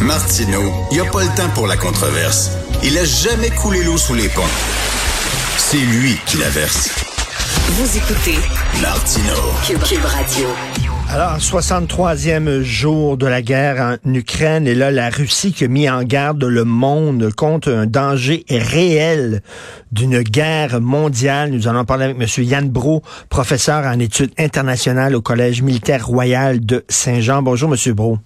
Martino, il n'y a pas le temps pour la controverse. Il a jamais coulé l'eau sous les ponts. C'est lui qui la verse. Vous écoutez Martino. Cube, Radio. Alors, 63e jour de la guerre en Ukraine, et là, la Russie qui a mis en garde le monde contre un danger réel d'une guerre mondiale. Nous allons parler avec M. Yann Bro, professeur en études internationales au Collège militaire royal de Saint-Jean. Bonjour, M. Bro.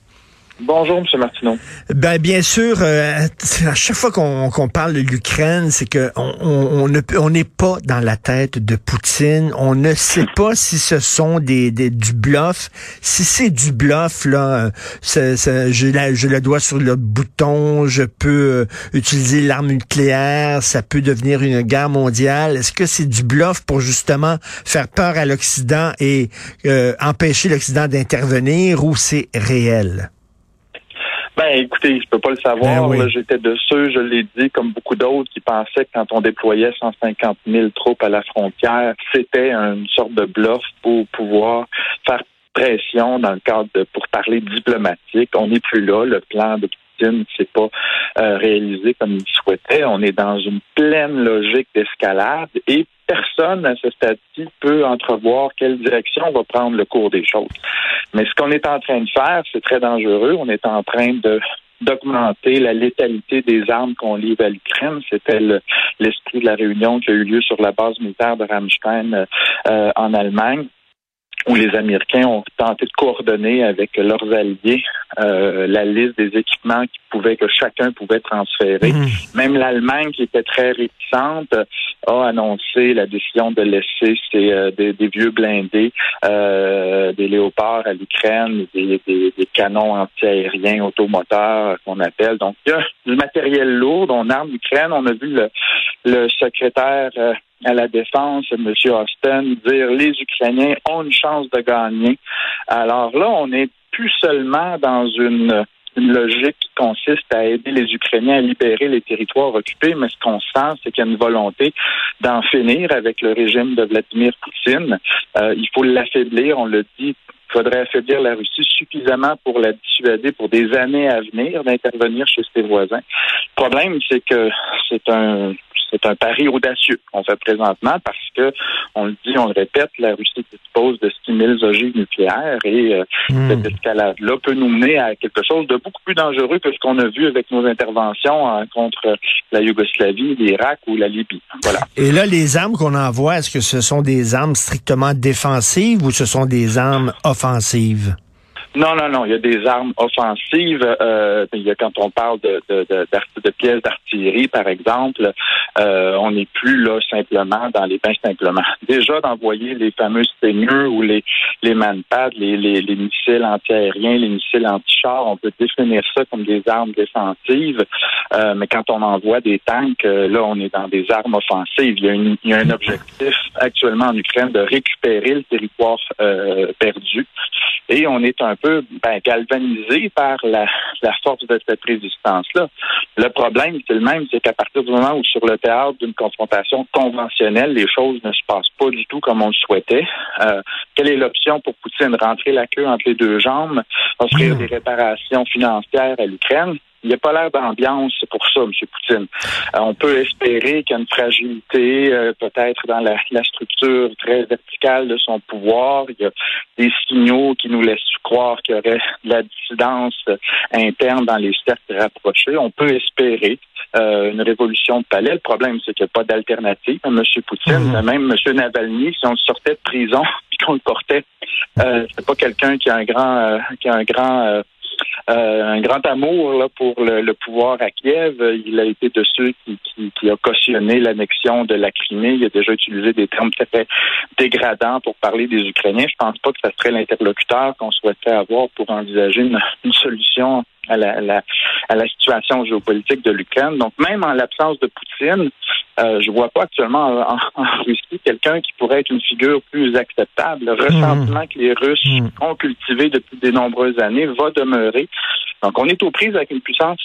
Bonjour, M. Martineau. Ben, bien sûr, euh, à chaque fois qu'on parle de l'Ukraine, c'est que on, on, ne on n'est pas dans la tête de Poutine. On ne sait pas si ce sont des, des du bluff. Si c'est du bluff, là, je, la, je le dois sur le bouton, je peux euh, utiliser l'arme nucléaire, ça peut devenir une guerre mondiale. Est-ce que c'est du bluff pour justement faire peur à l'Occident et euh, empêcher l'Occident d'intervenir ou c'est réel? Ben, écoutez, je peux pas le savoir. Ben J'étais de ceux, je l'ai dit, comme beaucoup d'autres, qui pensaient que quand on déployait 150 000 troupes à la frontière, c'était une sorte de bluff pour pouvoir faire pression dans le cadre de, pour parler diplomatique. On n'est plus là. Le plan de Poutine s'est pas euh, réalisé comme il souhaitait. On est dans une pleine logique d'escalade et personne à ce stade-ci peut entrevoir quelle direction va prendre le cours des choses. Mais ce qu'on est en train de faire, c'est très dangereux. On est en train de d'augmenter la létalité des armes qu'on livre à l'Ukraine. C'était l'esprit de la réunion qui a eu lieu sur la base militaire de Ramstein euh, en Allemagne où les Américains ont tenté de coordonner avec leurs alliés euh, la liste des équipements qui pouvaient que chacun pouvait transférer. Mhm. Même l'Allemagne, qui était très réticente, a annoncé la décision de laisser ces, euh, des, vieux blindés, euh, des léopards à l'Ukraine, des, des, des, canons antiaériens automoteurs qu'on appelle. Donc, il y a du matériel lourd, on arme l'Ukraine. On a vu le, le secrétaire à la défense, M. Austin, dire les Ukrainiens ont une chance de gagner. Alors là, on n'est plus seulement dans une, logique qui consiste à aider les Ukrainiens à libérer les territoires occupés, mais ce qu'on sent, c'est qu'il y a une volonté d'en finir avec le régime de Vladimir Poutine. Euh, il faut l'affaiblir, on le dit il faudrait affaiblir la Russie suffisamment pour la dissuader pour des années à venir d'intervenir chez ses voisins. Le problème, c'est que c'est un c'est un pari audacieux qu'on fait présentement parce que, on le dit, on le répète, la Russie dispose de 6000 ogives nucléaires et euh, hmm. cette escalade-là peut nous mener à quelque chose de beaucoup plus dangereux que ce qu'on a vu avec nos interventions euh, contre la Yougoslavie, l'Irak ou la Libye. Voilà. Et là, les armes qu'on envoie, est-ce que ce sont des armes strictement défensives ou ce sont des armes offensives? offensive. Non, non, non. Il y a des armes offensives. Euh, il y a, quand on parle de, de, de, de pièces d'artillerie, par exemple, euh, on n'est plus là simplement dans les bains simplement. Déjà d'envoyer les fameux seigneurs ou les les manpads, les, les, les missiles antiaériens, les missiles anti-chars, on peut définir ça comme des armes défensives. Euh, mais quand on envoie des tanks, euh, là, on est dans des armes offensives. Il y a, une, il y a un objectif actuellement en Ukraine de récupérer le territoire euh, perdu. Et on est un peu ben, galvanisé par la, la force de cette résistance-là. Le problème, c'est le même, c'est qu'à partir du moment où sur le théâtre d'une confrontation conventionnelle, les choses ne se passent pas du tout comme on le souhaitait. Euh, quelle est l'option pour Poutine? Rentrer la queue entre les deux jambes, offrir hmm. des réparations financières à l'Ukraine? Il n'y a pas l'air d'ambiance pour ça, M. Poutine. Euh, on peut espérer qu'il y a une fragilité, euh, peut-être dans la, structure très verticale de son pouvoir. Il y a des signaux qui nous laissent croire qu'il y aurait de la dissidence interne dans les cercles rapprochés. On peut espérer euh, une révolution de palais. Le problème, c'est qu'il n'y a pas d'alternative à M. Poutine. Mhm. Même M. Navalny, si on le sortait de prison et qu'on le portait, euh, c'est pas quelqu'un qui a un grand, qui a un grand euh, un grand amour là, pour le, pouvoir à Kiev. Il a été de ceux qui, qui, a cautionné l'annexion de la Crimée. Il a déjà utilisé des termes très dégradants pour parler des Ukrainiens. Je pense pas que ce serait l'interlocuteur qu'on souhaiterait avoir pour envisager une solution à la, à la, situation géopolitique de l'Ukraine. Donc, même en l'absence de Poutine, euh, je vois pas actuellement en, Russie quelqu'un qui pourrait être une figure plus acceptable. Le ressentiment que les Russes mmh. ont cultivé depuis de nombreuses années va demeurer. Donc, on est aux prises avec une puissance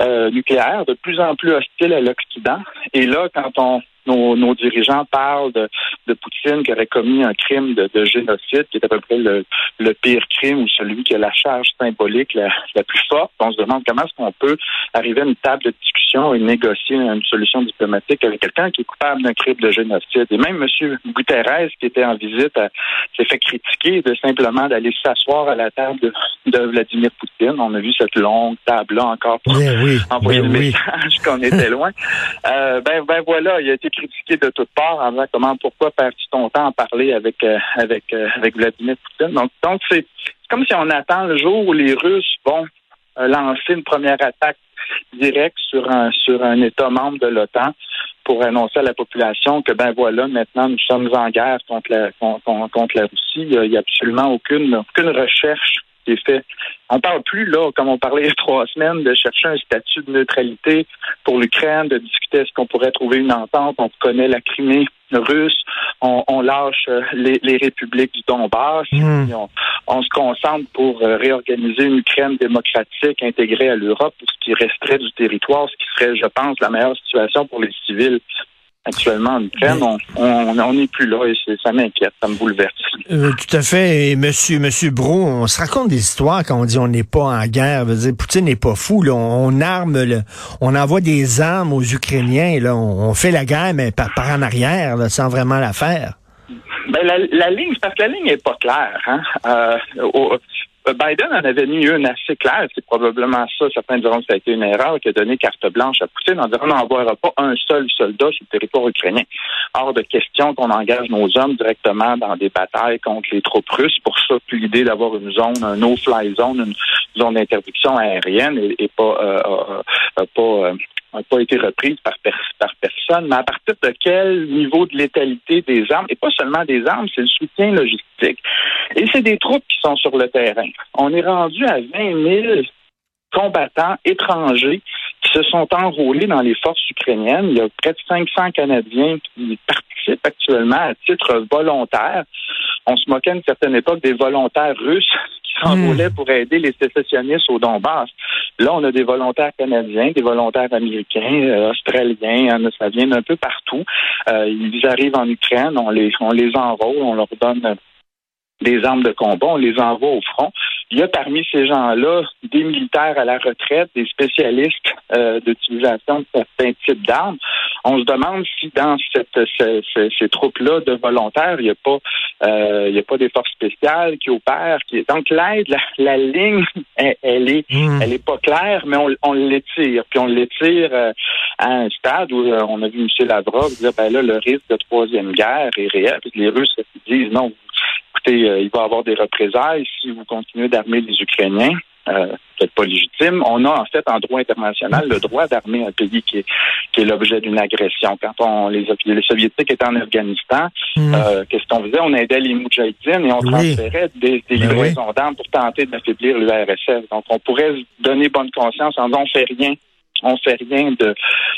euh, nucléaire de plus en plus hostile à l'Occident. Et là, quand on nos, nos dirigeants parlent de, de, Poutine qui aurait commis un crime de, de, génocide, qui est à peu près le, le pire crime ou celui qui a la charge symbolique la, la plus forte. On se demande comment est-ce qu'on peut arriver à une table de discussion et négocier une solution diplomatique avec quelqu'un qui est coupable d'un crime de génocide. Et même M. Guterres, qui était en visite, s'est fait critiquer de simplement d'aller s'asseoir à la table de, de, Vladimir Poutine. On a vu cette longue table-là encore pour oui, envoyer le message qu'on était loin. Euh, ben, ben voilà, il a été critiqué de toutes parts en disant comment, pourquoi perds-tu ton temps à parler avec euh, avec euh, avec Vladimir Poutine? Donc, donc c'est comme si on attend le jour où les Russes vont euh, lancer une première attaque directe sur un sur un État membre de l'OTAN pour annoncer à la population que ben voilà, maintenant nous sommes en guerre contre la contre, contre la Russie. Il n'y a absolument aucune aucune recherche qui est faite. On parle plus, là, comme on parlait il y a trois semaines, de chercher un statut de neutralité pour l'Ukraine, de discuter est-ce qu'on pourrait trouver une entente. On connaît la Crimée russe, on, on lâche euh, les, les, républiques du Donbass, Mm. on, on, se concentre pour euh, réorganiser une Ukraine démocratique intégrée à l'Europe pour ce qui resterait du territoire, ce qui serait, je pense, la meilleure situation pour les civils actuellement en Ukraine, on n'est on, plus là et ça m'inquiète, ça me bouleverse. Euh, tout à fait. Et monsieur, monsieur Bro, on se raconte des histoires quand on dit on n'est pas en guerre. Veut dire, Poutine n'est pas fou. Là. On, arme, le, on envoie des armes aux Ukrainiens. Là. On, on fait la guerre, mais par, par en arrière, là, sans vraiment la faire. Ben, la, la ligne, parce que la ligne n'est pas claire. Hein? Euh, au, Biden en avait mis une assez claire. C'est probablement ça. Certains diront que ça a été une erreur qui a donné carte blanche à Poutine en disant on n'envoiera pas un seul soldat sur le territoire ukrainien. Hors de question qu'on engage nos hommes directement dans des batailles contre les troupes russes. Pour ça, puis l'idée d'avoir une zone, un no-fly zone, une zone d'interdiction aérienne et, pas, euh, euh, pas n'a pas été reprise par, par personne, mais à partir de quel niveau de létalité des armes, et pas seulement des armes, c'est le soutien logistique. Et c'est des troupes qui sont sur le terrain. On est rendu à 20 000 combattants étrangers qui se sont enrôlés dans les forces ukrainiennes. Il y a près de 500 Canadiens qui participent actuellement à titre volontaire. On se moquait à une certaine époque des volontaires russes qui s'enrôlaient mmh. pour aider les sécessionnistes au Donbass. Là, on a des volontaires canadiens, des volontaires américains, euh, australiens, hein, ça vient d'un peu partout. Euh, ils arrivent en Ukraine, on les, on les enrôle, on leur donne des armes de combat, on les envoie au front. Il y a parmi ces gens-là des militaires à la retraite, des spécialistes euh, d'utilisation de certains types d'armes. On se demande si dans cette, ces, ces, ces troupes-là de volontaires, il n'y a pas euh, il y a pas des forces spéciales qui opèrent. Qui... Donc l'aide, la, la, ligne, elle, elle est Mm. elle est pas claire, mais on, on l'étire. Puis on l'étire euh, à un stade où euh, on a vu M. Lavrov dire ben là, le risque de troisième guerre est réel. Puis les Russes disent non, écoutez, euh, il va y avoir des représailles si vous continuez d'armer les Ukrainiens. Euh, peut-être pas légitime. On a en fait en droit international le droit d'armer un pays qui est, qui est l'objet d'une agression. Quand on les, les soviétiques étaient en Afghanistan, Mm. euh, qu'est-ce qu'on faisait? On aidait les Moudjahidines et on Oui. transférait des, des Ben livraisons d'armes pour tenter d'affaiblir l'URSS. Donc on pourrait se donner bonne conscience en disant on fait rien on fait rien de,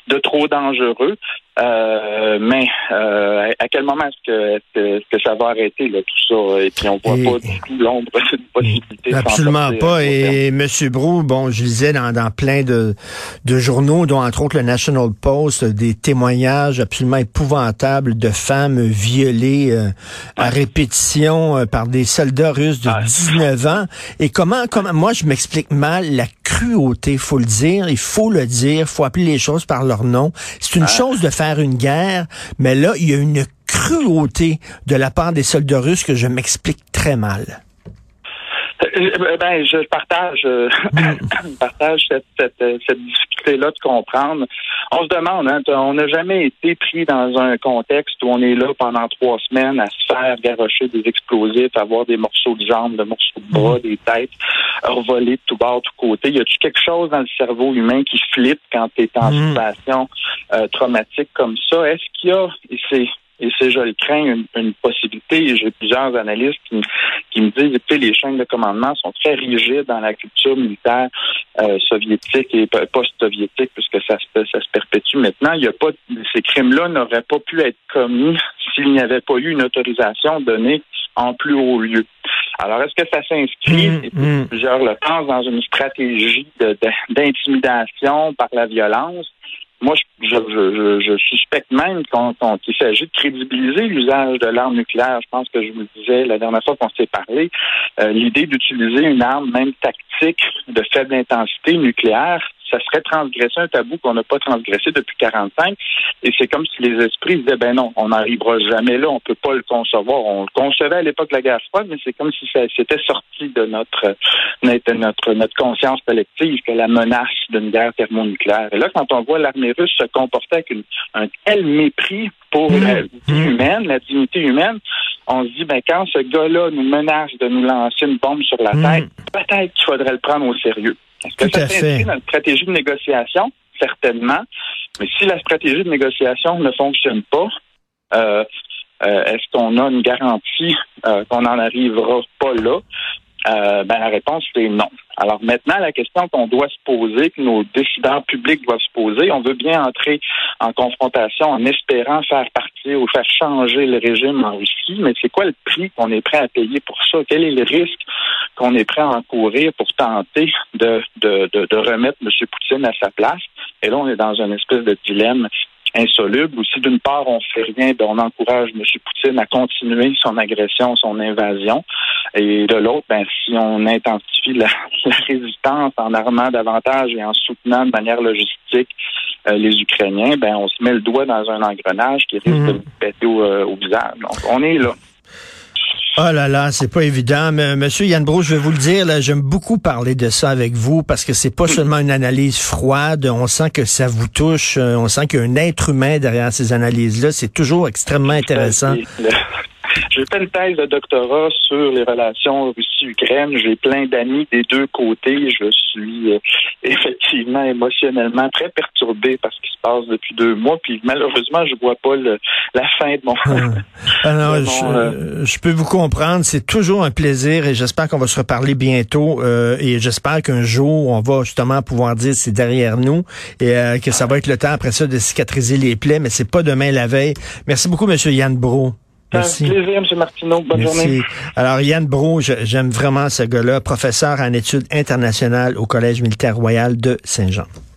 de trop dangereux. Euh, mais euh, à quel moment est-ce que, est que, ça va arrêter là, tout ça? Et puis on voit Et- pas du tout l'ombre d'une possibilité. Absolument sortir pas. Et M. Brou, bon, je lisais dans, dans plein de, de journaux, dont entre autres le National Post, des témoignages absolument épouvantables de femmes violées euh, à répétition euh, par des soldats russes de Ouais. 19 ans. Et comment, comment, moi, je m'explique mal la cruauté, faut le dire, il faut le dire, faut appeler les choses par leur nom. C'est une chose de faire une guerre, mais là, il y a une cruauté de la part des soldats russes que je m'explique très mal. Euh, Ben, je partage, euh, je partage cette, cette, euh, cette difficulté-là de comprendre. On se demande, hein, on n'a jamais été pris dans un contexte où on est là pendant trois semaines à se faire garrocher des explosifs, avoir des morceaux de jambes, des morceaux de bras, des têtes revolées de tout bord, de tout côté. Y a-tu quelque chose dans le cerveau humain qui flippe quand tu es en Mm. situation euh, traumatique comme ça? Est-ce qu'il y a, et c'est et c'est, je le crains, une, une possibilité. Et J'ai plusieurs analystes qui, qui me disent, écoutez, les chaînes de commandement sont très rigides dans la culture militaire euh, soviétique et post-soviétique, puisque ça se, ça se perpétue maintenant. Il y a pas, ces crimes-là n'auraient pas pu être commis s'il n'y avait pas eu une autorisation donnée en plus haut lieu. Alors, est-ce que ça s'inscrit, Mm, et puis mm. plusieurs le pensent, dans une stratégie de- de- d'intimidation par la violence? moi, je, je, je, suspecte même qu'il s'agit de crédibiliser l'usage de l'arme nucléaire. Je pense que je vous disais la dernière fois qu'on s'est parlé, euh, l'idée d'utiliser une arme même tactique de faible intensité nucléaire, ça serait transgresser un tabou qu'on n'a pas transgressé depuis 45. Et c'est comme si les esprits disaient, ben non, on n'arrivera jamais là, on peut pas le concevoir. On le concevait à l'époque de la guerre froide, mais c'est comme si ça c'était sorti de notre, notre, notre conscience collective que la menace d'une guerre thermonucléaire. Et là, quand on voit l'armée russe se comporter avec un tel mépris pour mmh. la vie mmh. humaine, la dignité humaine, on se dit, ben quand ce gars-là nous menace de nous lancer une bombe sur la mmh. tête, peut-être qu'il faudrait le prendre au sérieux. Est-ce que ça s'inscrit dans une stratégie de négociation? Certainement. Mais si la stratégie de négociation ne fonctionne pas, euh, euh, est-ce qu'on a une garantie euh, qu'on n'en arrivera pas là? Ben, la réponse, c'est non. Alors maintenant, la question qu'on doit se poser, que nos décideurs publics doivent se poser, on veut bien entrer en confrontation en espérant faire partir ou faire changer le régime en Russie, mais c'est quoi le prix qu'on est prêt à payer pour ça? Quel est le risque qu'on est prêt à encourir pour tenter de, de, de, remettre M. Poutine à sa place? Et là, on est dans une espèce de dilemme insoluble. Ou si d'une part on fait rien, ben, on encourage M. Poutine à continuer son agression, son invasion, et de l'autre, ben si on intensifie la, résistance en armant davantage et en soutenant de manière logistique euh, les Ukrainiens, ben on se met le doigt dans un engrenage qui risque de nous péter au, euh, au visage. Donc on est là. Oh là là, c'est pas évident. Mais, Monsieur Yann Bro, je vais vous le dire, là, j'aime beaucoup parler de ça avec vous parce que c'est pas seulement une analyse froide. On sent que ça vous touche. Euh, on sent qu'il y a un être humain derrière ces analyses-là. C'est toujours extrêmement intéressant. J'ai fait une thèse de doctorat sur les relations Russie-Ukraine. J'ai plein d'amis des deux côtés. Je suis euh, effectivement émotionnellement très perturbé par ce qui se passe depuis deux mois. Puis malheureusement, je vois pas la fin de mon. Alors, euh, je, peux vous comprendre. C'est toujours un plaisir et j'espère qu'on va se reparler bientôt. Euh, et j'espère qu'un jour, on va justement pouvoir dire c'est derrière nous et que ça va être le temps après ça de cicatriser les plaies. Mais c'est pas demain la veille. Merci beaucoup, Monsieur Yann Bro. Merci. Un plaisir, M. Martineau. Bonne journée. Alors, Yann Bro, j'aime vraiment ce gars-là, professeur en études internationales au Collège militaire royal de Saint-Jean.